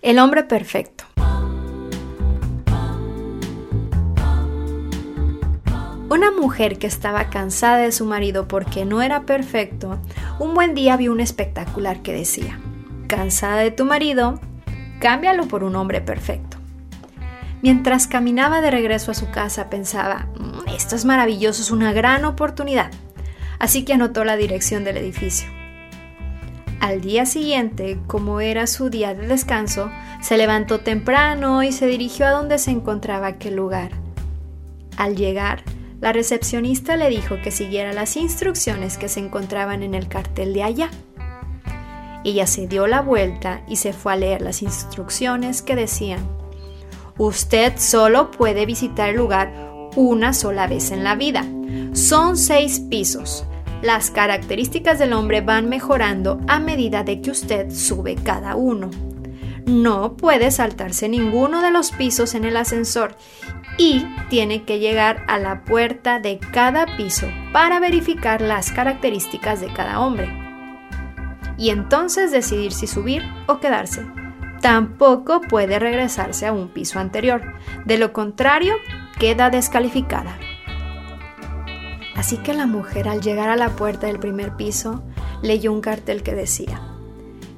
El hombre perfecto. Una mujer que estaba cansada de su marido porque no era perfecto, un buen día vio un espectacular que decía, ¿cansada de tu marido? Cámbialo por un hombre perfecto. Mientras caminaba de regreso a su casa pensaba, mm, esto es maravilloso, es una gran oportunidad. Así que anotó la dirección del edificio. Al día siguiente, como era su día de descanso, se levantó temprano y se dirigió a donde se encontraba aquel lugar. Al llegar, la recepcionista le dijo que siguiera las instrucciones que se encontraban en el cartel de allá. Ella se dio la vuelta y se fue a leer las instrucciones que decían, Usted solo puede visitar el lugar una sola vez en la vida. Son seis pisos. Las características del hombre van mejorando a medida de que usted sube cada uno. No puede saltarse ninguno de los pisos en el ascensor y tiene que llegar a la puerta de cada piso para verificar las características de cada hombre. Y entonces decidir si subir o quedarse. Tampoco puede regresarse a un piso anterior. De lo contrario, queda descalificada. Así que la mujer al llegar a la puerta del primer piso leyó un cartel que decía,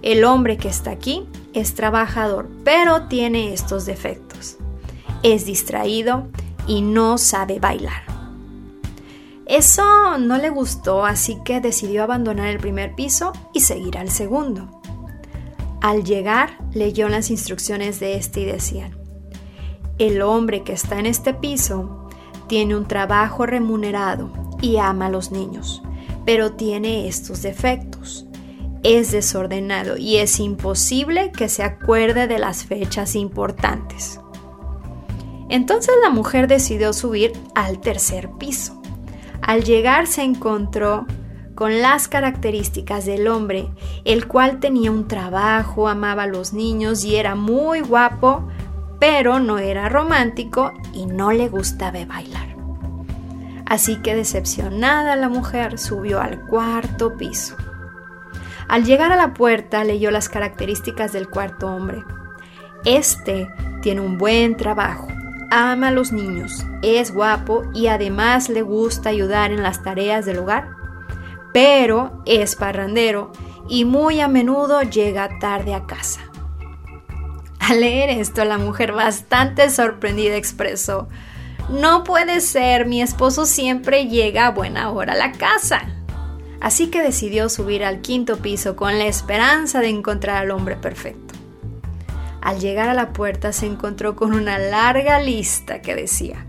el hombre que está aquí es trabajador, pero tiene estos defectos. Es distraído y no sabe bailar. Eso no le gustó, así que decidió abandonar el primer piso y seguir al segundo. Al llegar, leyó las instrucciones de este y decían, el hombre que está en este piso tiene un trabajo remunerado y ama a los niños, pero tiene estos defectos. Es desordenado y es imposible que se acuerde de las fechas importantes. Entonces la mujer decidió subir al tercer piso. Al llegar se encontró con las características del hombre, el cual tenía un trabajo, amaba a los niños y era muy guapo, pero no era romántico y no le gustaba bailar. Así que decepcionada la mujer subió al cuarto piso. Al llegar a la puerta leyó las características del cuarto hombre. Este tiene un buen trabajo, ama a los niños, es guapo y además le gusta ayudar en las tareas del hogar, pero es parrandero y muy a menudo llega tarde a casa. Al leer esto, la mujer bastante sorprendida expresó, no puede ser, mi esposo siempre llega a buena hora a la casa. Así que decidió subir al quinto piso con la esperanza de encontrar al hombre perfecto. Al llegar a la puerta se encontró con una larga lista que decía,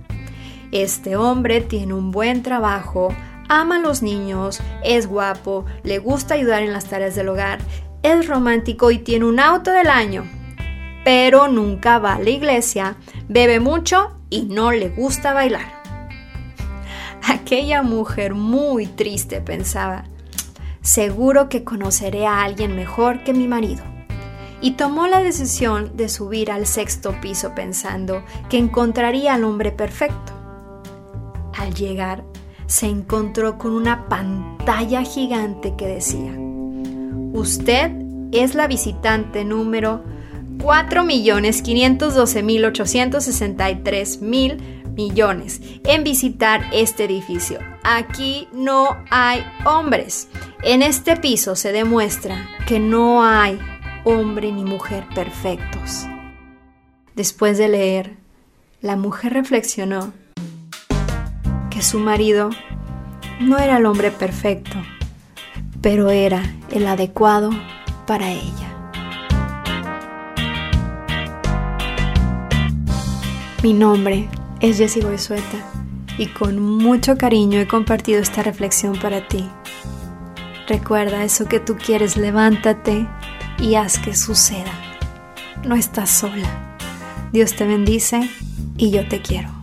este hombre tiene un buen trabajo, ama a los niños, es guapo, le gusta ayudar en las tareas del hogar, es romántico y tiene un auto del año pero nunca va a la iglesia, bebe mucho y no le gusta bailar. Aquella mujer muy triste pensaba, seguro que conoceré a alguien mejor que mi marido. Y tomó la decisión de subir al sexto piso pensando que encontraría al hombre perfecto. Al llegar, se encontró con una pantalla gigante que decía, usted es la visitante número 4.512.863.000 millones en visitar este edificio. Aquí no hay hombres. En este piso se demuestra que no hay hombre ni mujer perfectos. Después de leer, la mujer reflexionó que su marido no era el hombre perfecto, pero era el adecuado para ella. Mi nombre es Jessie Boisueta y con mucho cariño he compartido esta reflexión para ti. Recuerda eso que tú quieres, levántate y haz que suceda. No estás sola. Dios te bendice y yo te quiero.